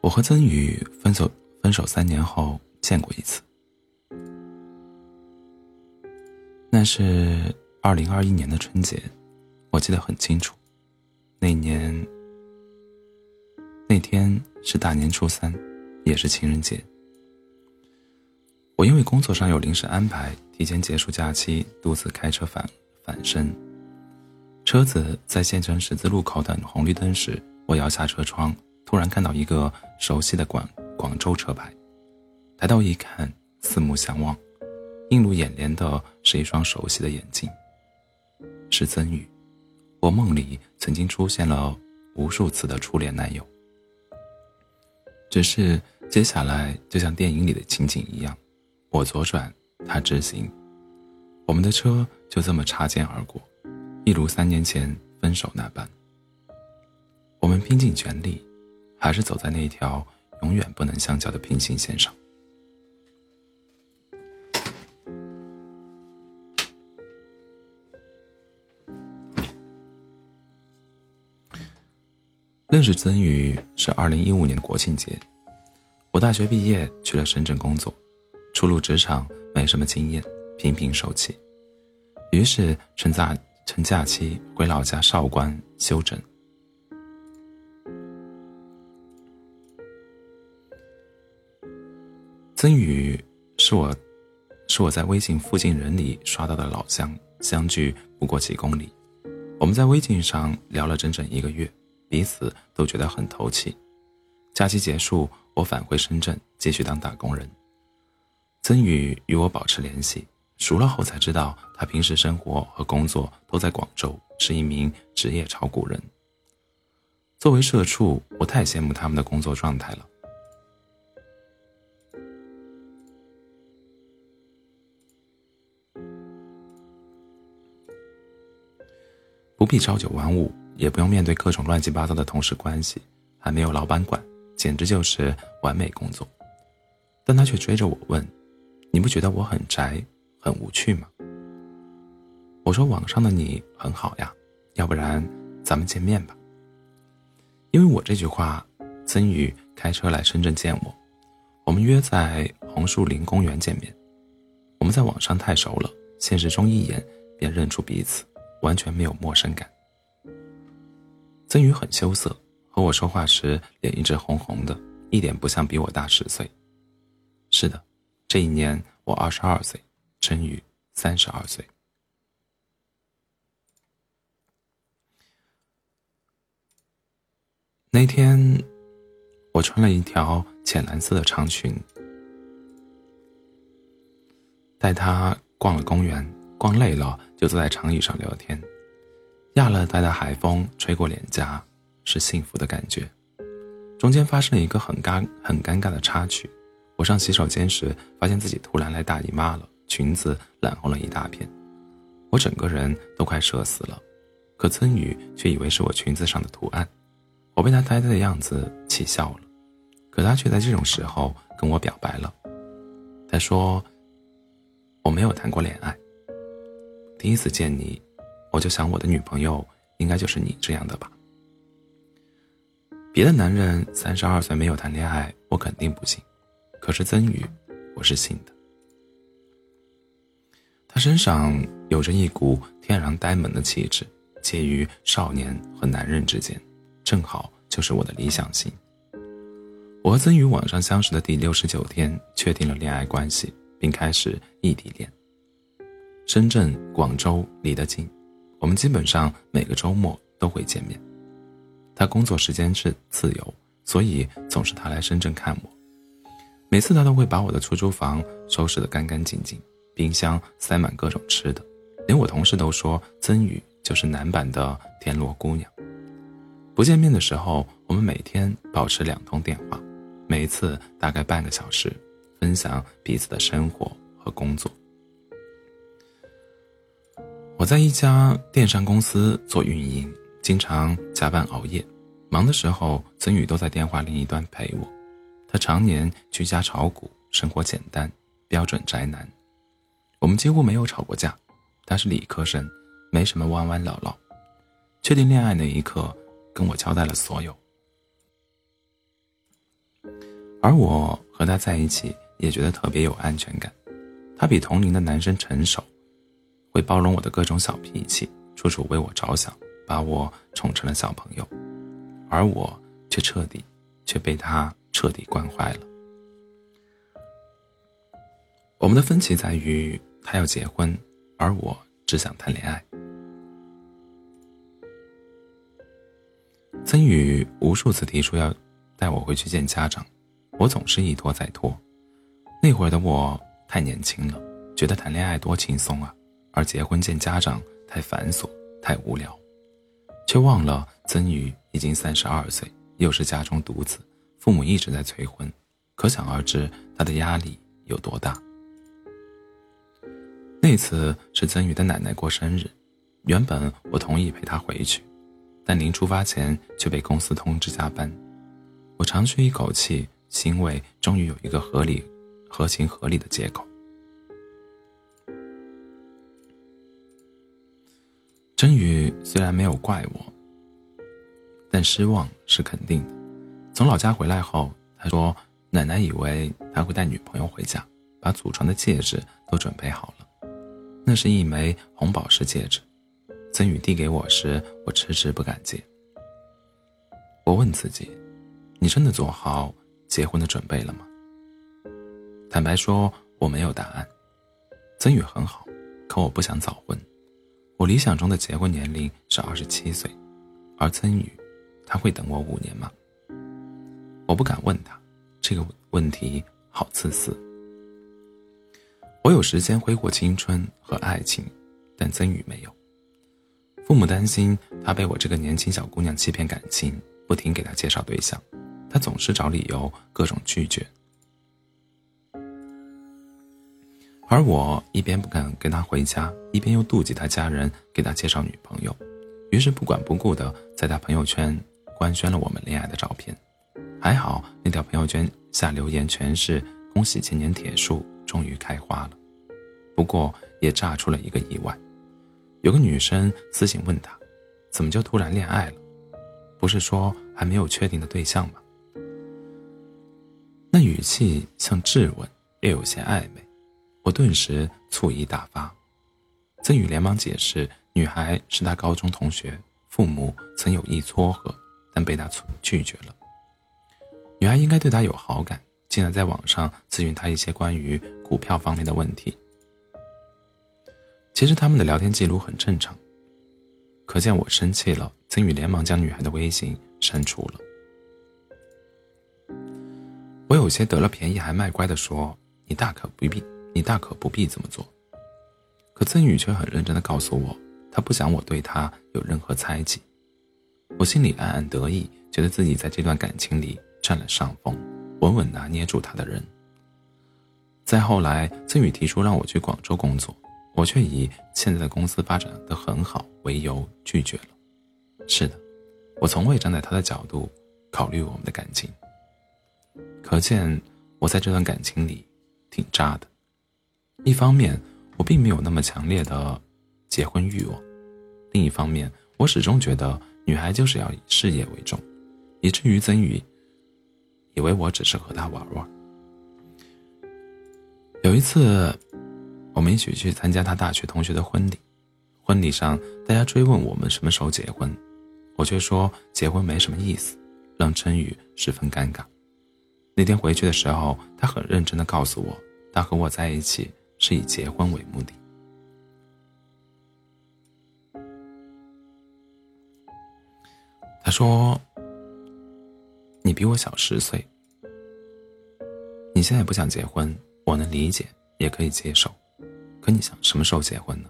我和曾宇分手分手三年后见过一次，那是二零二一年的春节，我记得很清楚。那年那天是大年初三，也是情人节。我因为工作上有临时安排，提前结束假期，独自开车返返身。车子在县城十字路口等红绿灯时，我摇下车窗。突然看到一个熟悉的广广州车牌，抬头一看，四目相望，映入眼帘的是一双熟悉的眼睛。是曾宇，我梦里曾经出现了无数次的初恋男友。只是接下来就像电影里的情景一样，我左转，他直行，我们的车就这么擦肩而过，一如三年前分手那般。我们拼尽全力。还是走在那条永远不能相交的平行线上。认识曾宇是二零一五年国庆节，我大学毕业去了深圳工作，初入职场没什么经验，频频受气，于是趁在趁假期回老家韶关休整。曾宇是我，是我在微信附近人里刷到的老乡，相距不过几公里。我们在微信上聊了整整一个月，彼此都觉得很投契。假期结束，我返回深圳继续当打工人。曾宇与我保持联系，熟了后才知道他平时生活和工作都在广州，是一名职业炒股人。作为社畜，我太羡慕他们的工作状态了。不必朝九晚五，也不用面对各种乱七八糟的同事关系，还没有老板管，简直就是完美工作。但他却追着我问：“你不觉得我很宅、很无趣吗？”我说：“网上的你很好呀，要不然咱们见面吧。”因为我这句话，曾宇开车来深圳见我，我们约在红树林公园见面。我们在网上太熟了，现实中一眼便认出彼此。完全没有陌生感。曾宇很羞涩，和我说话时脸一直红红的，一点不像比我大十岁。是的，这一年我二十二岁，陈宇三十二岁。那天，我穿了一条浅蓝色的长裙，带他逛了公园。逛累了，就坐在长椅上聊天。亚热带的海风吹过脸颊，是幸福的感觉。中间发生了一个很尴很尴尬的插曲。我上洗手间时，发现自己突然来大姨妈了，裙子染红了一大片，我整个人都快社死了。可曾宇却以为是我裙子上的图案，我被他呆呆的样子气笑了。可他却在这种时候跟我表白了。他说：“我没有谈过恋爱。”第一次见你，我就想我的女朋友应该就是你这样的吧。别的男人三十二岁没有谈恋爱，我肯定不信。可是曾宇，我是信的。他身上有着一股天然呆萌的气质，介于少年和男人之间，正好就是我的理想型。我和曾宇网上相识的第六十九天，确定了恋爱关系，并开始异地恋。深圳、广州离得近，我们基本上每个周末都会见面。他工作时间是自由，所以总是他来深圳看我。每次他都会把我的出租房收拾得干干净净，冰箱塞满各种吃的，连我同事都说曾宇就是男版的田螺姑娘。不见面的时候，我们每天保持两通电话，每次大概半个小时，分享彼此的生活和工作。我在一家电商公司做运营，经常加班熬夜，忙的时候曾宇都在电话另一端陪我。他常年居家炒股，生活简单，标准宅男。我们几乎没有吵过架。他是理科生，没什么弯弯绕绕。确定恋爱那一刻，跟我交代了所有。而我和他在一起，也觉得特别有安全感。他比同龄的男生成熟，会包容我的各种小脾气，处处为我着想，把我宠成了小朋友。而我却彻底，却被他彻底惯坏了。我们的分歧在于，他要结婚，而我只想谈恋爱。曾宇无数次提出要带我回去见家长。我总是一拖再拖，那会儿的我太年轻了，觉得谈恋爱多轻松啊，而结婚见家长太繁琐、太无聊，却忘了曾宇已经三十二岁，又是家中独子，父母一直在催婚，可想而知他的压力有多大。那次是曾宇的奶奶过生日，原本我同意陪他回去，但临出发前却被公司通知加班，我长吁一口气。欣慰，终于有一个合理、合情合理的借口。真宇虽然没有怪我，但失望是肯定的。从老家回来后，他说：“奶奶以为他会带女朋友回家，把祖传的戒指都准备好了。那是一枚红宝石戒指。”曾宇递给我时，我迟迟不敢接。我问自己：“你真的做好？”结婚的准备了吗？坦白说，我没有答案。曾宇很好，可我不想早婚。我理想中的结婚年龄是二十七岁，而曾宇，他会等我五年吗？我不敢问他，这个问题好自私。我有时间挥霍青春和爱情，但曾宇没有。父母担心他被我这个年轻小姑娘欺骗感情，不停给他介绍对象。他总是找理由，各种拒绝，而我一边不敢跟他回家，一边又妒忌他家人给他介绍女朋友，于是不管不顾的在他朋友圈官宣了我们恋爱的照片。还好那条朋友圈下留言全是“恭喜千年铁树终于开花了”，不过也炸出了一个意外，有个女生私信问他：“怎么就突然恋爱了？不是说还没有确定的对象吗？”那语气像质问，又有些暧昧，我顿时醋意大发。曾宇连忙解释，女孩是他高中同学，父母曾有意撮合，但被他拒绝了。女孩应该对他有好感，竟然在网上咨询他一些关于股票方面的问题。其实他们的聊天记录很正常，可见我生气了，曾宇连忙将女孩的微信删除了。我有些得了便宜还卖乖的说：“你大可不必，你大可不必这么做。”可曾宇却很认真的告诉我，他不想我对他有任何猜忌。我心里暗暗得意，觉得自己在这段感情里占了上风，稳稳拿捏住他的人。再后来，曾宇提出让我去广州工作，我却以现在的公司发展的很好为由拒绝了。是的，我从未站在他的角度考虑我们的感情。可见，我在这段感情里挺渣的。一方面，我并没有那么强烈的结婚欲望；另一方面，我始终觉得女孩就是要以事业为重，以至于曾宇以为我只是和他玩玩。有一次，我们一起去参加他大学同学的婚礼，婚礼上大家追问我们什么时候结婚，我却说结婚没什么意思，让陈宇十分尴尬。那天回去的时候，他很认真的告诉我，他和我在一起是以结婚为目的。他说：“你比我小十岁，你现在不想结婚，我能理解，也可以接受。可你想什么时候结婚呢？”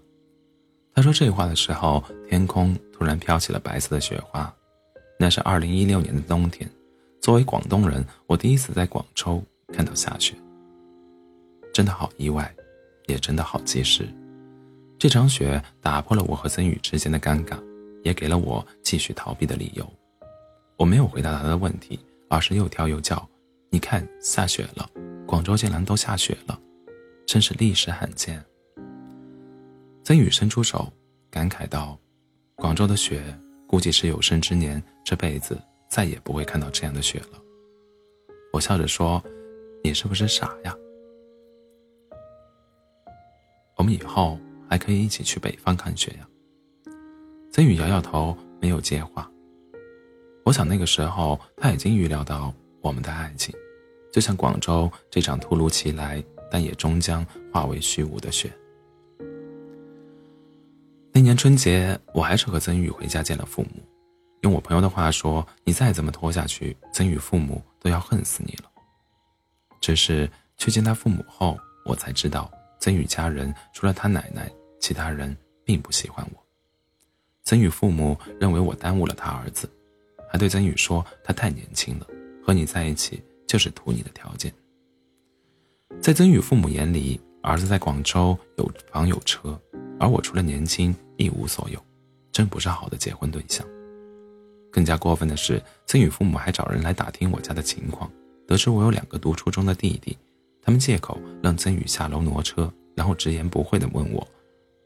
他说这话的时候，天空突然飘起了白色的雪花，那是二零一六年的冬天。作为广东人，我第一次在广州看到下雪，真的好意外，也真的好及时。这场雪打破了我和曾宇之间的尴尬，也给了我继续逃避的理由。我没有回答他的问题，而是又跳又叫：“你看，下雪了！广州竟然都下雪了，真是历史罕见。”曾宇伸出手，感慨道：“广州的雪，估计是有生之年这辈子再也不会看到这样的雪了。我笑着说：“你是不是傻呀？我们以后还可以一起去北方看雪呀。”曾宇摇摇头，没有接话。我想那个时候他已经预料到我们的爱情，就像广州这场突如其来但也终将化为虚无的雪。那年春节，我还是和曾宇回家见了父母。用我朋友的话说：“你再怎么拖下去，曾宇父母都要恨死你了。”只是去见他父母后，我才知道，曾宇家人除了他奶奶，其他人并不喜欢我。曾宇父母认为我耽误了他儿子，还对曾宇说他太年轻了，和你在一起就是图你的条件。在曾宇父母眼里，儿子在广州有房有车，而我除了年轻一无所有，真不是好的结婚对象。更加过分的是，曾宇父母还找人来打听我家的情况，得知我有两个读初中的弟弟，他们借口让曾宇下楼挪车，然后直言不讳地问我：“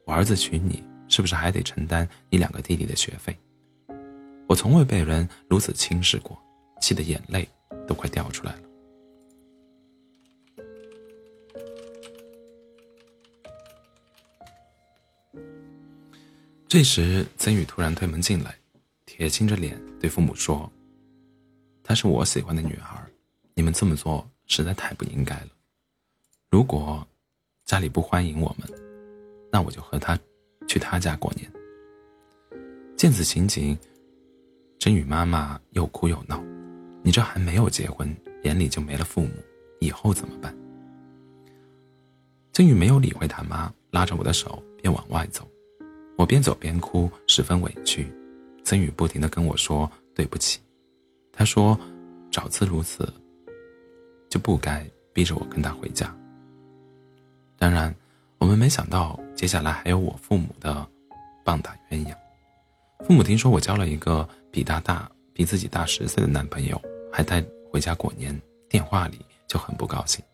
我儿子娶你，是不是还得承担你两个弟弟的学费？”我从未被人如此轻视过，气得眼泪都快掉出来了。这时，曾宇突然推门进来，铁青着脸对父母说：“她是我喜欢的女孩，你们这么做实在太不应该了。如果家里不欢迎我们，那我就和她去她家过年。”见此情景，曾宇妈妈又哭又闹：“你这还没有结婚，眼里就没了父母，以后怎么办？”曾宇没有理会他妈，拉着我的手便往外走。我边走边哭，十分委屈。曾宇不停的跟我说对不起，他说，早知如此，就不该逼着我跟他回家。当然，我们没想到接下来还有我父母的棒打鸳鸯。父母听说我交了一个比他大、比自己大十岁的男朋友，还带回家过年，电话里就很不高兴。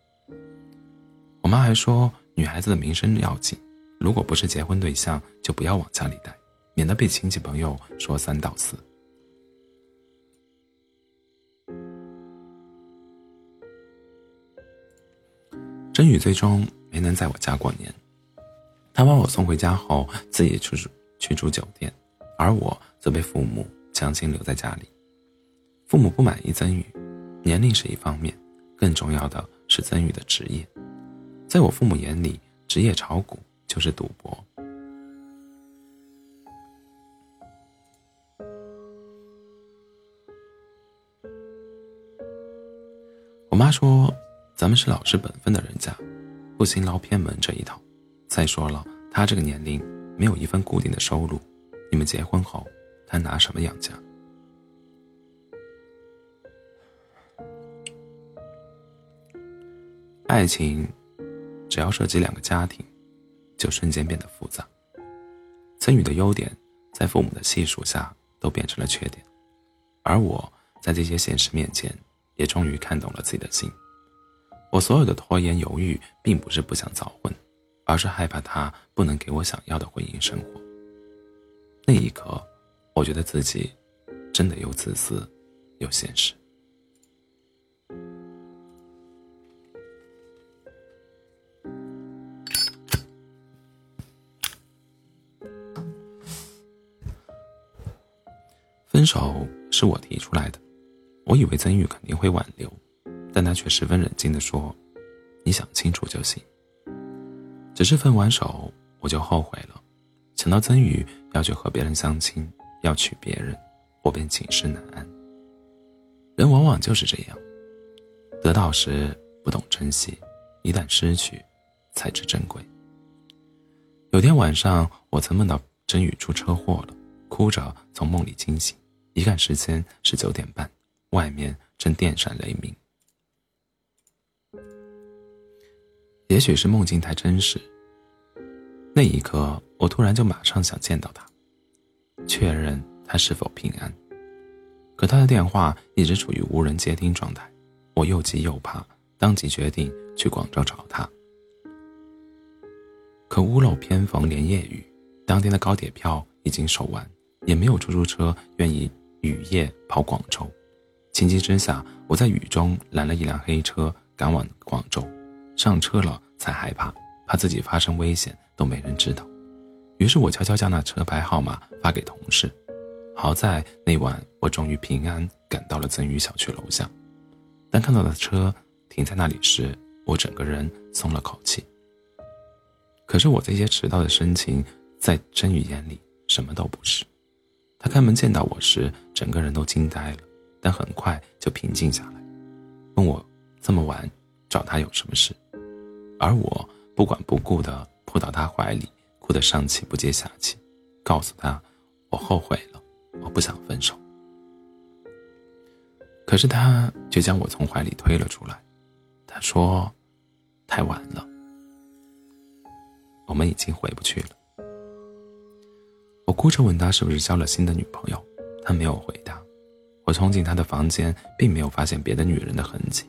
我妈还说，女孩子的名声要紧。如果不是结婚对象，就不要往家里带，免得被亲戚朋友说三道四。真宇最终没能在我家过年，他把我送回家后，自己去住去住酒店，而我则被父母强行留在家里。父母不满意曾宇，年龄是一方面，更重要的是曾宇的职业，在我父母眼里，职业炒股。就是赌博。我妈说：“咱们是老实本分的人家，不行捞偏门这一套。再说了，他这个年龄没有一份固定的收入，你们结婚后，他拿什么养家？爱情，只要涉及两个家庭。”就瞬间变得复杂。曾宇的优点，在父母的细数下都变成了缺点，而我在这些现实面前，也终于看懂了自己的心。我所有的拖延犹豫，并不是不想早婚，而是害怕他不能给我想要的婚姻生活。那一刻，我觉得自己真的又自私又现实。分手是我提出来的，我以为曾宇肯定会挽留，但他却十分冷静地说：“你想清楚就行。”只是分完手我就后悔了，想到曾宇要去和别人相亲，要娶别人，我便寝食难安。人往往就是这样，得到时不懂珍惜，一旦失去，才知珍贵。有天晚上，我曾梦到真宇出车祸了，哭着从梦里惊醒。一看时间是九点半，外面正电闪雷鸣。也许是梦境太真实，那一刻我突然就马上想见到他，确认他是否平安。可他的电话一直处于无人接听状态，我又急又怕，当即决定去广州找他。可屋漏偏逢连夜雨，当天的高铁票已经售完，也没有出租车愿意。雨夜跑广州。情急之下，我在雨中拦了一辆黑车，赶往广州。上车了才害怕，怕自己发生危险都没人知道。于是我悄悄将那车牌号码发给同事。好在那晚我终于平安赶到了曾宇小区楼下。当看到的车停在那里时，我整个人松了口气。可是我这些迟到的深情，在真宇眼里什么都不是。他开门见到我时，整个人都惊呆了，但很快就平静下来，问我这么晚找他有什么事。而我不管不顾地扑到他怀里，哭得上气不接下气，告诉他我后悔了，我不想分手。可是他却将我从怀里推了出来，他说：“太晚了。”我们已经回不去了。我哭着问他是不是交了新的女朋友，他没有回答。我冲进他的房间，并没有发现别的女人的痕迹。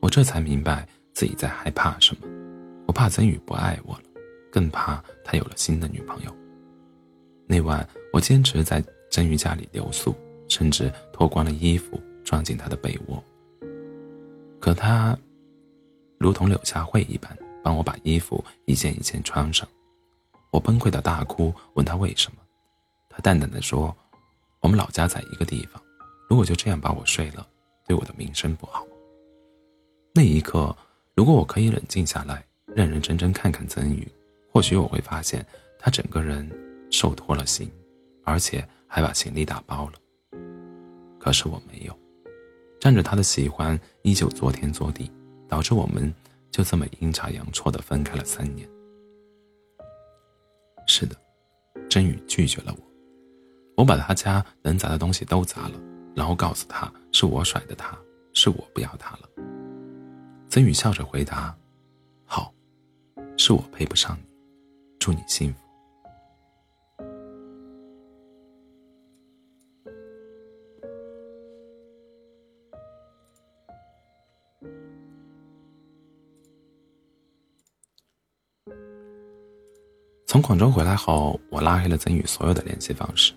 我这才明白自己在害怕什么。我怕曾宇不爱我了，更怕他有了新的女朋友。那晚，我坚持在曾宇家里留宿，甚至脱光了衣服钻进他的被窝。可他，如同柳下惠一般。帮我把衣服一件一件穿上，我崩溃的大哭，问他为什么，他淡淡的说：“我们老家在一个地方，如果就这样把我睡了，对我的名声不好。”那一刻，如果我可以冷静下来，认认真真看看曾宇，或许我会发现他整个人瘦脱了形，而且还把行李打包了。可是我没有，仗着他的喜欢依旧作天作地，导致我们。就这么阴差阳错的分开了三年。是的，真宇拒绝了我。我把他家能砸的东西都砸了，然后告诉他是我甩的他，是我不要他了。曾宇笑着回答：“好，是我配不上你，祝你幸福。”从广州回来后，我拉黑了曾宇所有的联系方式。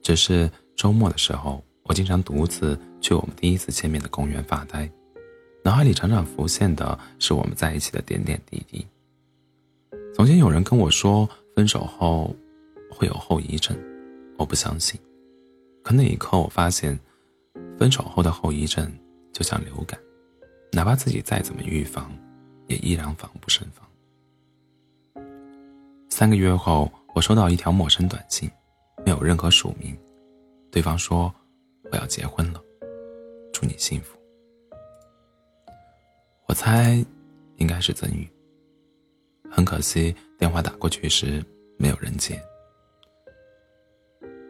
只是周末的时候，我经常独自去我们第一次见面的公园发呆，脑海里常常浮现的是我们在一起的点点滴滴。从前有人跟我说，分手后会有后遗症，我不相信。可那一刻，我发现，分手后的后遗症就像流感，哪怕自己再怎么预防，也依然防不胜防。三个月后，我收到一条陌生短信，没有任何署名。对方说：“我要结婚了，祝你幸福。”我猜，应该是曾宇。很可惜，电话打过去时没有人接。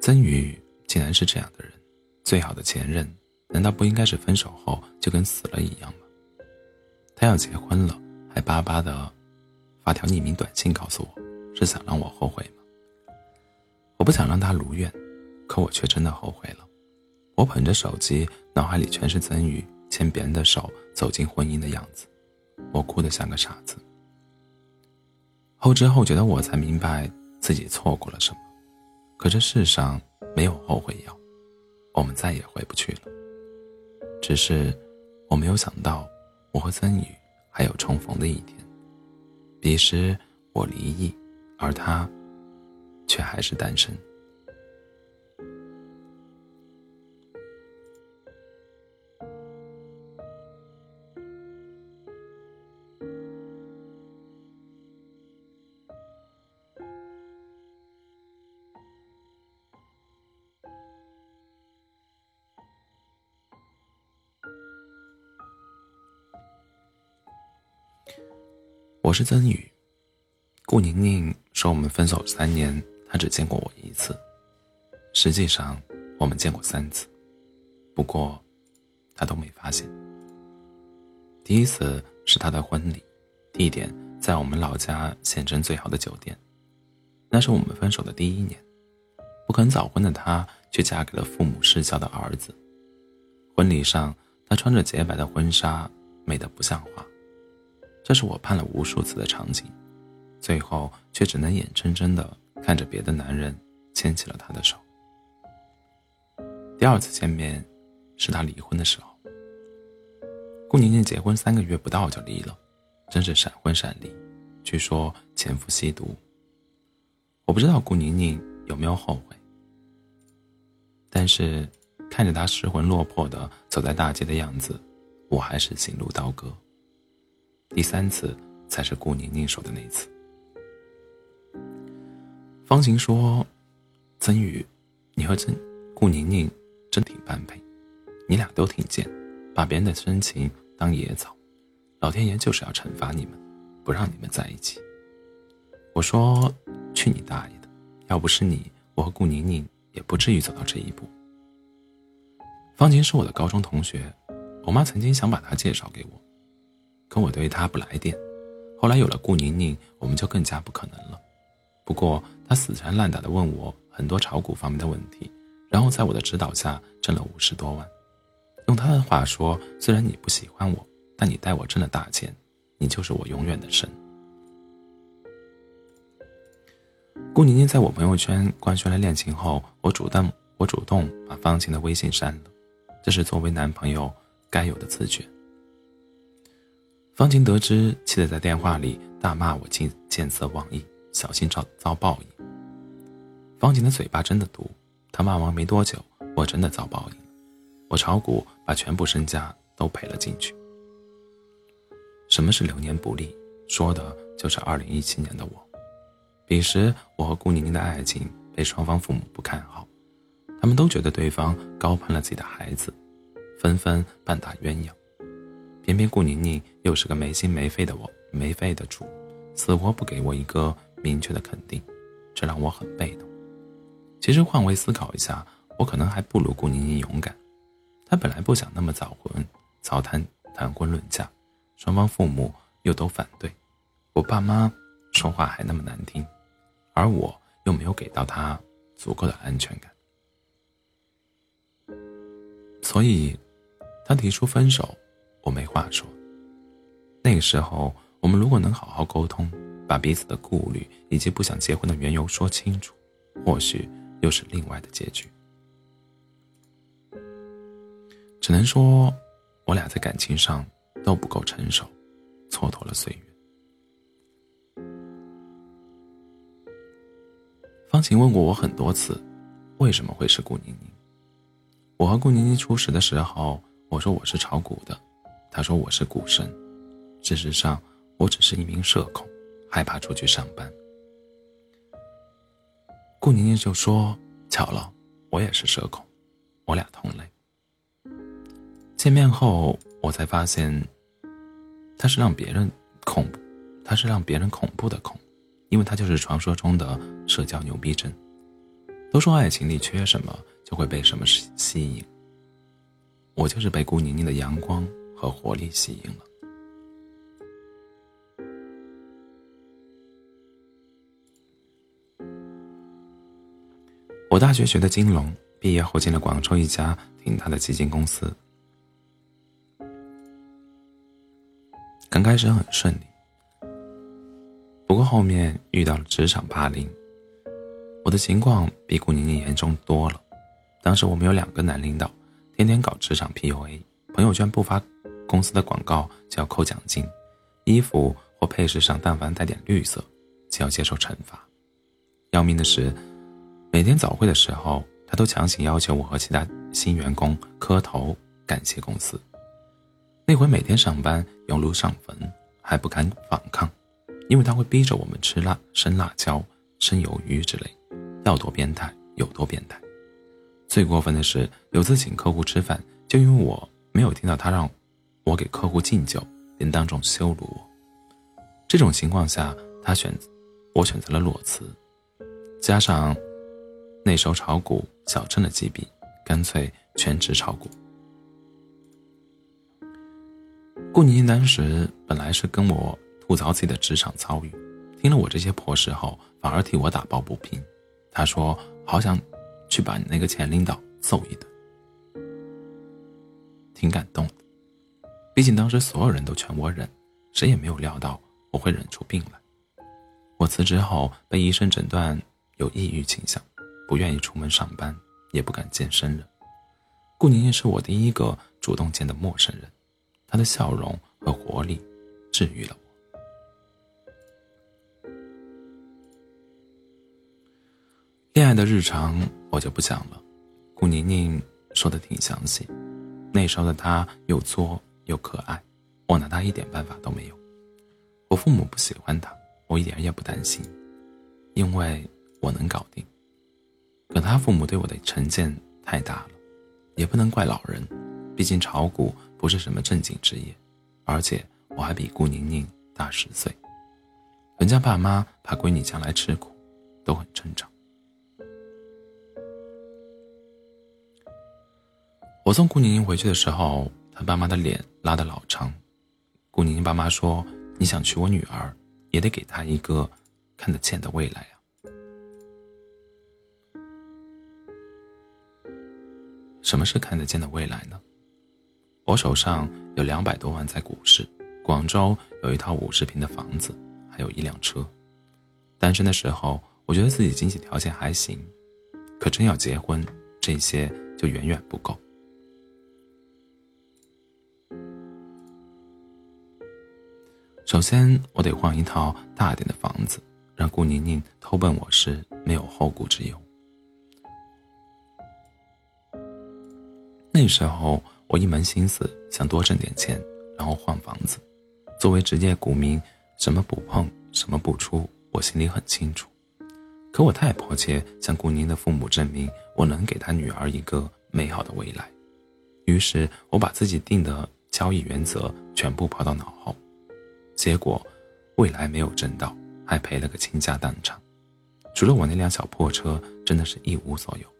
曾宇竟然是这样的人，最好的前任，难道不应该是分手后就跟死了一样吗？他要结婚了，还巴巴的发条匿名短信告诉我。是想让我后悔吗？我不想让他如愿，可我却真的后悔了。我捧着手机，脑海里全是曾宇牵别人的手走进婚姻的样子，我哭得像个傻子。后知后觉的我才明白自己错过了什么，可这世上没有后悔药，我们再也回不去了。只是我没有想到，我和曾宇还有重逢的一天。彼时我离异。而他，却还是单身。是曾宇，顾宁宁。说我们分手三年，她只见过我一次。实际上，我们见过三次，不过，他都没发现。第一次是他的婚礼，地点在我们老家县城最好的酒店。那是我们分手的第一年，不肯早婚的她却嫁给了父母失孝的儿子。婚礼上，她穿着洁白的婚纱，美得不像话。这是我盼了无数次的场景。最后却只能眼睁睁的看着别的男人牵起了她的手。第二次见面是他离婚的时候。顾宁宁结婚三个月不到就离了，真是闪婚闪离。据说前夫吸毒。我不知道顾宁宁有没有后悔，但是看着他失魂落魄的走在大街的样子，我还是心如刀割。第三次才是顾宁宁说的那次。方晴说：“曾宇，你和曾顾宁宁真挺般配，你俩都挺贱，把别人的深情当野草，老天爷就是要惩罚你们，不让你们在一起。”我说：“去你大爷的！要不是你，我和顾宁宁也不至于走到这一步。”方晴是我的高中同学，我妈曾经想把她介绍给我，可我对他不来电。后来有了顾宁宁，我们就更加不可能了。不过他死缠烂打的问我很多炒股方面的问题，然后在我的指导下挣了五十多万。用他的话说：“虽然你不喜欢我，但你带我挣了大钱，你就是我永远的神。”顾宁宁在我朋友圈官宣了恋情后，我主动我主动把方晴的微信删了，这是作为男朋友该有的自觉。方晴得知，气得在电话里大骂我见见色忘义。小心遭遭报应。方晴的嘴巴真的毒，他骂完没多久，我真的遭报应。我炒股把全部身家都赔了进去。什么是流年不利？说的就是二零一七年的我。彼时我和顾宁宁的爱情被双方父母不看好，他们都觉得对方高攀了自己的孩子，纷纷半打鸳鸯。偏偏顾宁宁又是个没心没肺的我没肺的主，死活不给我一个。明确的肯定，这让我很被动。其实换位思考一下，我可能还不如顾宁宁勇敢。她本来不想那么早婚，早谈谈婚论嫁，双方父母又都反对，我爸妈说话还那么难听，而我又没有给到她足够的安全感，所以，他提出分手，我没话说。那个时候，我们如果能好好沟通。把彼此的顾虑以及不想结婚的缘由说清楚，或许又是另外的结局。只能说，我俩在感情上都不够成熟，蹉跎了岁月。方晴问过我很多次，为什么会是顾宁宁？我和顾宁宁初识的时候，我说我是炒股的，他说我是股神。事实上，我只是一名社恐。害怕出去上班，顾宁宁就说：“巧了，我也是社恐，我俩同类。”见面后，我才发现，他是让别人恐怖，他是让别人恐怖的恐，因为他就是传说中的社交牛逼症。都说爱情里缺什么，就会被什么吸引。我就是被顾宁宁的阳光和活力吸引了。我大学学的金融，毕业后进了广州一家挺大的基金公司。刚开始很顺利，不过后面遇到了职场霸凌。我的情况比顾宁宁严重多了。当时我们有两个男领导，天天搞职场 PUA，朋友圈不发公司的广告就要扣奖金，衣服或配饰上但凡带点绿色，就要接受惩罚。要命的是。每天早会的时候，他都强行要求我和其他新员工磕头感谢公司。那回每天上班犹如上坟，还不敢反抗，因为他会逼着我们吃辣、生辣椒、生鱿鱼之类，要多变态有多变态。最过分的是，有次请客户吃饭，就因为我没有听到他让我给客户敬酒，便当众羞辱我。这种情况下，他选我选择了裸辞，加上。那时候炒股小挣了几笔，干脆全职炒股。顾宁当时本来是跟我吐槽自己的职场遭遇，听了我这些破事后，反而替我打抱不平。他说：“好想去把你那个前领导揍一顿。”挺感动的，毕竟当时所有人都劝我忍，谁也没有料到我会忍出病来。我辞职后被医生诊断有抑郁倾向。不愿意出门上班，也不敢见生人。顾宁宁是我第一个主动见的陌生人，她的笑容和活力治愈了我。恋爱的日常我就不讲了，顾宁宁说的挺详细。那时候的她又作又可爱，我拿她一点办法都没有。我父母不喜欢她，我一点也不担心，因为我能搞定。可他父母对我的成见太大了，也不能怪老人，毕竟炒股不是什么正经职业，而且我还比顾宁宁大十岁。人家爸妈怕闺女将来吃苦，都很正常。我送顾宁宁回去的时候，她爸妈的脸拉得老长。顾宁宁爸妈说：“你想娶我女儿，也得给她一个看得见的未来什么是看得见的未来呢？我手上有两百多万在股市，广州有一套五十平的房子，还有一辆车。单身的时候，我觉得自己经济条件还行，可真要结婚，这些就远远不够。首先，我得换一套大点的房子，让顾宁宁偷奔我时没有后顾之忧。那时候，我一门心思想多挣点钱，然后换房子。作为职业股民，什么不碰，什么不出，我心里很清楚。可我太迫切向顾宁的父母证明，我能给他女儿一个美好的未来，于是我把自己定的交易原则全部抛到脑后。结果，未来没有挣到，还赔了个倾家荡产。除了我那辆小破车，真的是一无所有。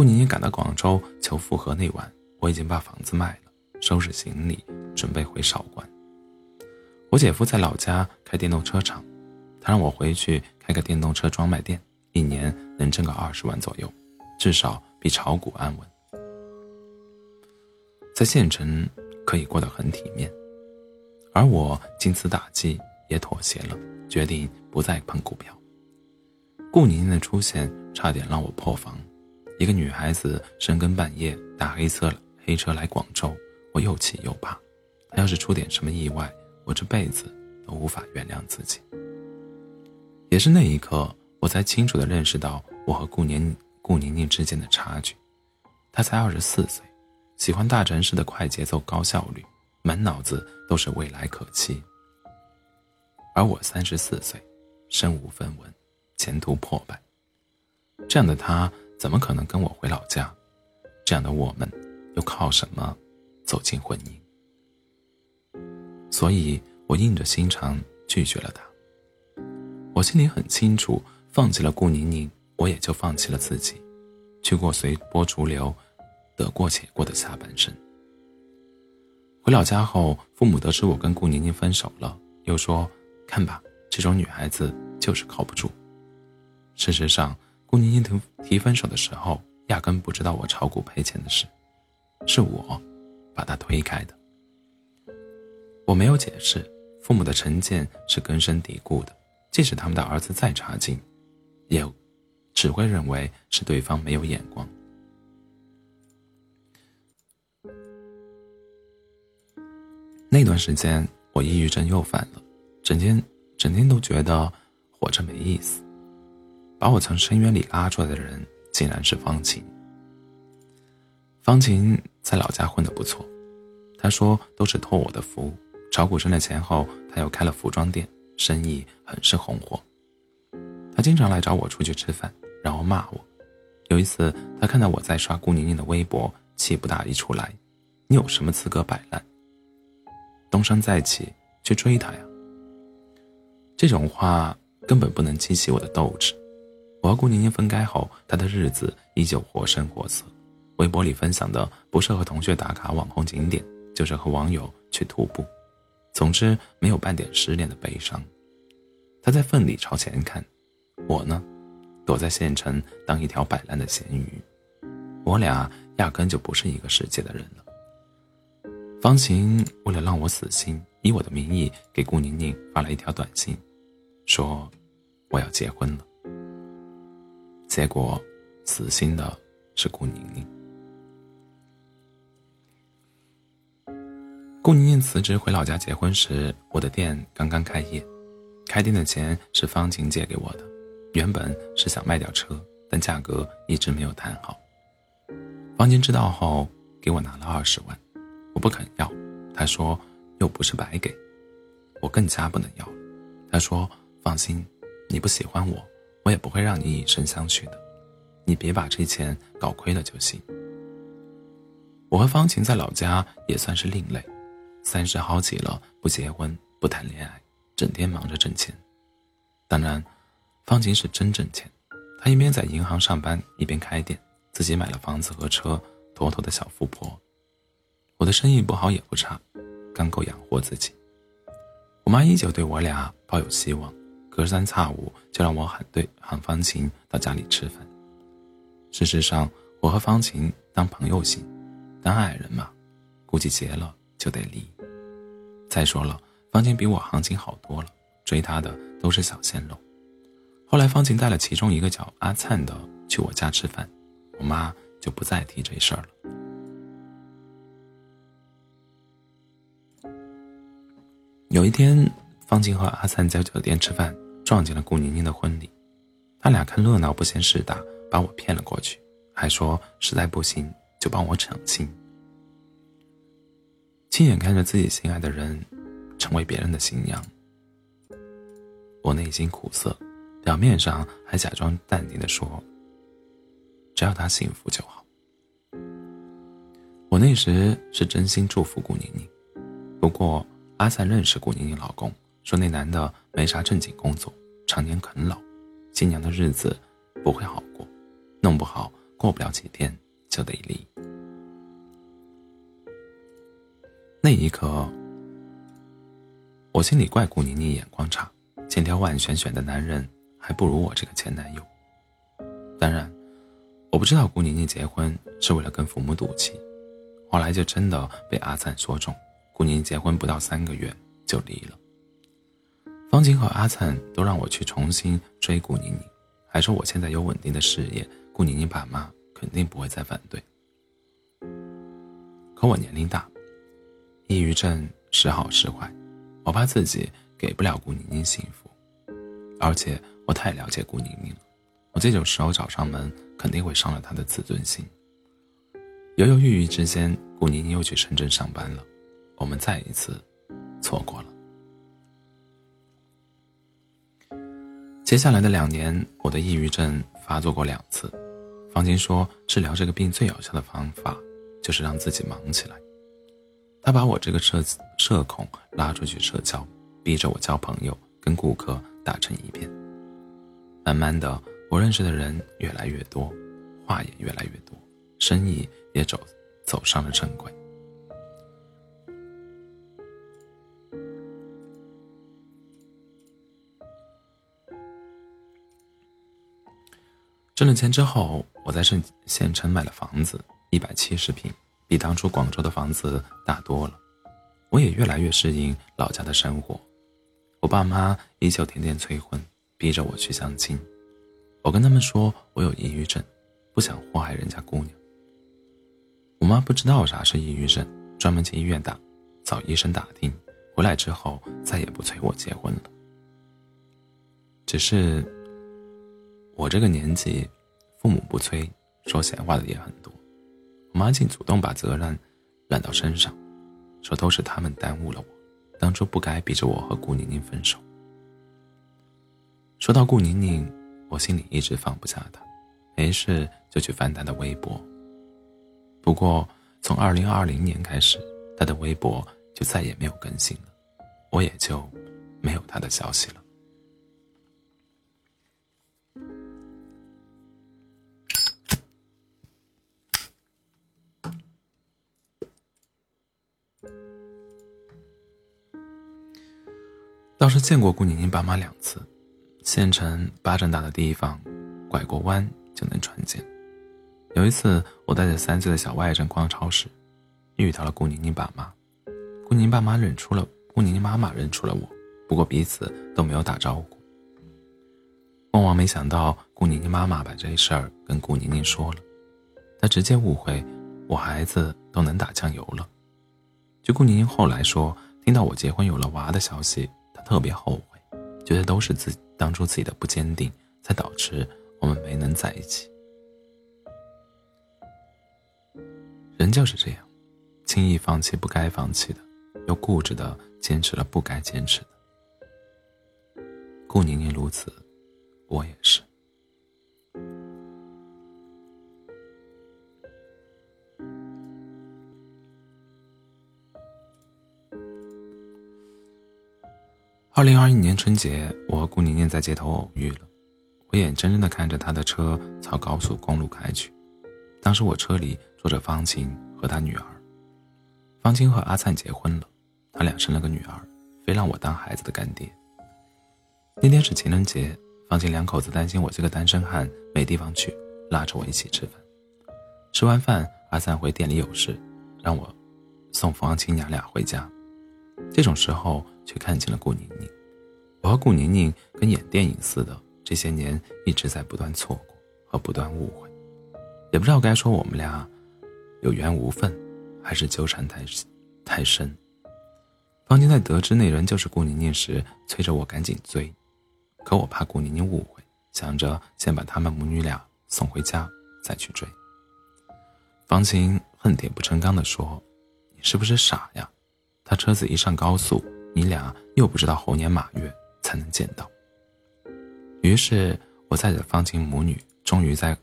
顾宁宁赶到广州求复合那晚，我已经把房子卖了，收拾行李，准备回韶关。我姐夫在老家开电动车厂，他让我回去开个电动车专卖店，一年能挣个二十万左右，至少比炒股安稳。在县城可以过得很体面。而我经此打击，也妥协了，决定不再碰股票。顾宁宁的出现差点让我破防。一个女孩子深更半夜打黑车黑车来广州，我又气又怕。她要是出点什么意外，我这辈子都无法原谅自己。也是那一刻，我才清楚地认识到我和顾宁顾宁宁之间的差距。她才二十四岁，喜欢大城市的快节奏、高效率。满脑子都是未来可期，而我三十四岁，身无分文，前途破败。这样的她怎么可能跟我回老家？这样的我们又靠什么走进婚姻？所以我硬着心肠拒绝了他。我心里很清楚，放弃了顾宁宁，我也就放弃了自己，去过随波逐流、得过且过的下半生。回老家后，父母得知我跟顾宁宁分手了，又说：“看吧，这种女孩子就是靠不住。”事实上，顾宁宁提提分手的时候，压根不知道我炒股赔钱的事，是我把她推开的。我没有解释，父母的成见是根深蒂固的，即使他们的儿子再差劲，也只会认为是对方没有眼光。那段时间，我抑郁症又犯了，整天整天都觉得活着没意思。把我从深渊里拉出来的人，竟然是方晴。方晴在老家混得不错，他说都是托我的福。炒股挣了钱后，他又开了服装店，生意很是红火。他经常来找我出去吃饭，然后骂我。有一次，他看到我在刷顾宁宁的微博，气不打一处来：“你有什么资格摆烂？”东山再起，去追她呀！这种话根本不能激起我的斗志。我和顾宁宁分开后，她的日子依旧活生活色。微博里分享的不是和同学打卡网红景点，就是和网友去徒步。总之，没有半点失恋的悲伤。她在奋力朝前看，我呢，躲在县城当一条摆烂的咸鱼。我俩压根就不是一个世界的人了。方晴为了让我死心，以我的名义给顾宁宁发了一条短信，说我要结婚了。结果，死心的是顾宁宁。顾宁宁辞职回老家结婚时，我的店刚刚开业，开店的钱是方晴借给我的，原本是想卖掉车，但价格一直没有谈好。方晴知道后，给我拿了二十万，我不肯要，他说又不是白给，我更加不能要。他说：“放心，你不喜欢我。”我也不会让你以身相许的，你别把这钱搞亏了就行。我和方晴在老家也算是另类，三十好几了不结婚不谈恋爱，整天忙着挣钱。当然。方晴是真挣钱，她一边在银行上班，一边开店，自己买了房子和车，妥妥的小富婆。我的生意不好也不差，刚够养活自己。我妈依旧对我俩抱有希望，隔三差五就让我喊对喊方晴到家里吃饭。事实上，我和方晴当朋友行，当爱人嘛，估计结了就得离。再说了，方晴比我行情好多了，追她的都是小鲜肉。后来，方晴带了其中一个叫阿灿的去我家吃饭，我妈就不再提这事儿了。有一天，方晴和阿灿在酒店吃饭，撞见了顾宁宁的婚礼。他俩看热闹不嫌事大，把我骗了过去，还说实在不行就帮我抢亲。亲眼看着自己心爱的人成为别人的新娘，我内心苦涩。表面上还假装淡定的说：“只要他幸福就好。”我那时是真心祝福顾宁宁。不过阿灿认识顾宁宁老公，说那男的没啥正经工作，常年啃老，新娘的日子不会好过，弄不好过不了几天就得离。那一刻，我心里怪顾宁宁眼光差，千挑万选选的男人。还不如我这个前男友。当然，我不知道顾宁宁结婚是为了跟父母赌气，后来就真的被阿灿说中。顾宁宁结婚不到三个月就离了。方晴和阿灿都让我去重新追顾宁宁，还说我现在有稳定的事业，顾宁宁爸妈肯定不会再反对。可我年龄大，抑郁症时好时坏，我怕自己给不了顾宁宁幸福，而且。我太了解顾宁宁了，我这种时候找上门，肯定会伤了她的自尊心。犹犹豫豫之间，顾宁宁又去深圳上班了，我们再一次错过了。接下来的两年，我的抑郁症发作过两次。方晴说，治疗这个病最有效的方法就是让自己忙起来。他把我这个社社恐拉出去社交，逼着我交朋友，跟顾客打成一片。慢慢的，我认识的人越来越多，话也越来越多，生意也走走上了正轨。挣了钱之后，我在县县城买了房子，一百七十平，比当初广州的房子大多了。我也越来越适应老家的生活，我爸妈依旧天天催婚。逼着我去相亲，我跟他们说我有抑郁症，不想祸害人家姑娘。我妈不知道啥是抑郁症，专门去医院打，找医生打听，回来之后再也不催我结婚了。只是我这个年纪，父母不催，说闲话的也很多，我妈竟主动把责任揽到身上，说都是他们耽误了我，当初不该逼着我和顾宁宁分手。说到顾宁宁，我心里一直放不下她，没事就去翻她的微博。不过从二零二零年开始，她的微博就再也没有更新了，我也就没有她的消息了。倒是见过顾宁宁爸妈两次。县城巴掌大的地方，拐过弯就能穿见。有一次，我带着三岁的小外甥逛超市，遇到了顾宁宁爸妈。顾宁爸妈认出了顾宁宁妈妈认出了我，不过彼此都没有打招呼。万万没想到，顾宁宁妈妈把这事儿跟顾宁宁说了，她直接误会我孩子都能打酱油了。据顾宁宁后来说，听到我结婚有了娃的消息，特别后悔，觉得都是自当初自己的不坚定，才导致我们没能在一起。人就是这样，轻易放弃不该放弃的，又固执的坚持了不该坚持的。顾宁宁如此，我也是。二零二一年春节，我和顾宁宁在街头偶遇了。我眼睁睁的看着她的车朝高速公路开去。当时我车里坐着方晴和她女儿。方晴和阿灿结婚了，他俩生了个女儿，非让我当孩子的干爹。那天是情人节，方晴两口子担心我这个单身汉没地方去，拉着我一起吃饭。吃完饭，阿灿回店里有事，让我送方晴娘俩回家。这种时候，却看见了顾宁宁。我和顾宁宁跟演电影似的，这些年一直在不断错过和不断误会，也不知道该说我们俩有缘无分，还是纠缠太太深。方晴在得知那人就是顾宁宁时，催着我赶紧追，可我怕顾宁宁误会，想着先把他们母女俩送回家再去追。方晴恨铁不成钢地说：“你是不是傻呀？”他车子一上高速，你俩又不知道猴年马月才能见到。于是，我载着方晴母女，终于在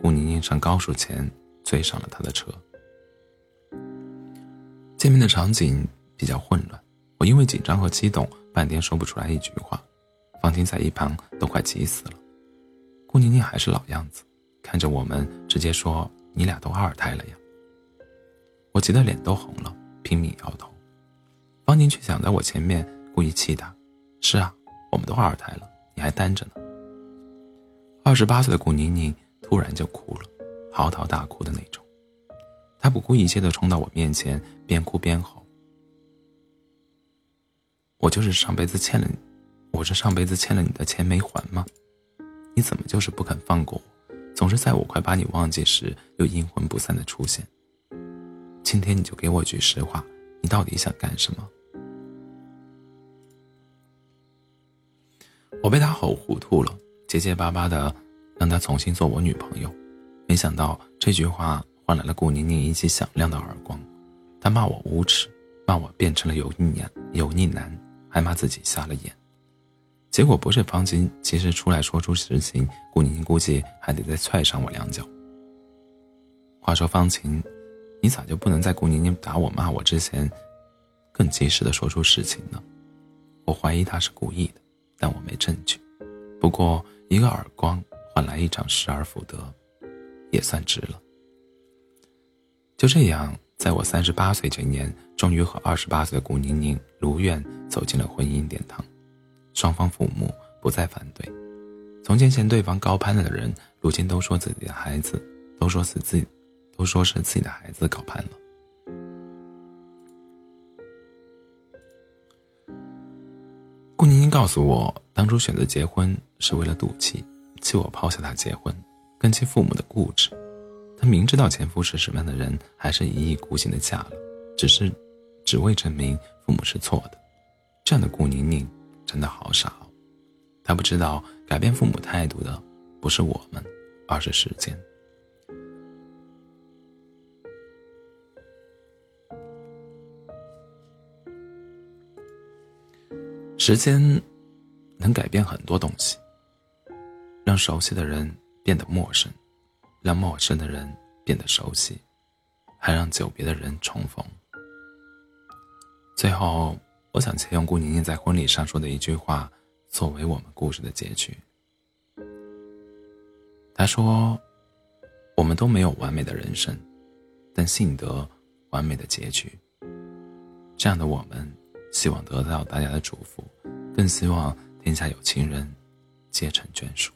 顾宁宁上高速前追上了他的车。见面的场景比较混乱，我因为紧张和激动，半天说不出来一句话。方晴在一旁都快急死了。顾宁宁还是老样子，看着我们直接说：“你俩都二胎了呀？”我急得脸都红了，拼命摇头。方宁却想在我前面故意气他：“是啊，我们都二胎了，你还单着呢。”二十八岁的顾宁宁突然就哭了，嚎啕大哭的那种。她不顾一切的冲到我面前，边哭边吼：“我就是上辈子欠了你，我是上辈子欠了你的钱没还吗？你怎么就是不肯放过我，总是在我快把你忘记时又阴魂不散的出现？今天你就给我句实话。”你到底想干什么？我被他吼糊涂了，结结巴巴的让他重新做我女朋友。没想到这句话换来了顾宁宁一记响亮的耳光，他骂我无耻，骂我变成了油腻男，油腻男，还骂自己瞎了眼。结果不是方琴及时出来说出实情，顾宁宁估计还得再踹上我两脚。话说方晴。你咋就不能在顾宁宁打我骂我之前，更及时的说出实情呢？我怀疑他是故意的，但我没证据。不过一个耳光换来一场失而复得，也算值了。就这样，在我三十八岁这年，终于和二十八岁的顾宁宁如愿走进了婚姻殿堂，双方父母不再反对。从前嫌对方高攀了的人，如今都说自己的孩子，都说是自己。都说是自己的孩子搞叛了。顾宁宁告诉我，当初选择结婚是为了赌气，气我抛下他结婚，跟气父母的固执。她明知道前夫是什么样的人，还是一意孤行的嫁了，只是只为证明父母是错的。这样的顾宁宁真的好傻哦。她不知道改变父母态度的不是我们，而是时间。时间能改变很多东西，让熟悉的人变得陌生，让陌生的人变得熟悉，还让久别的人重逢。最后，我想借用顾宁宁在婚礼上说的一句话，作为我们故事的结局。他说：“我们都没有完美的人生，但幸得完美的结局。这样的我们。”希望得到大家的祝福，更希望天下有情人，皆成眷属。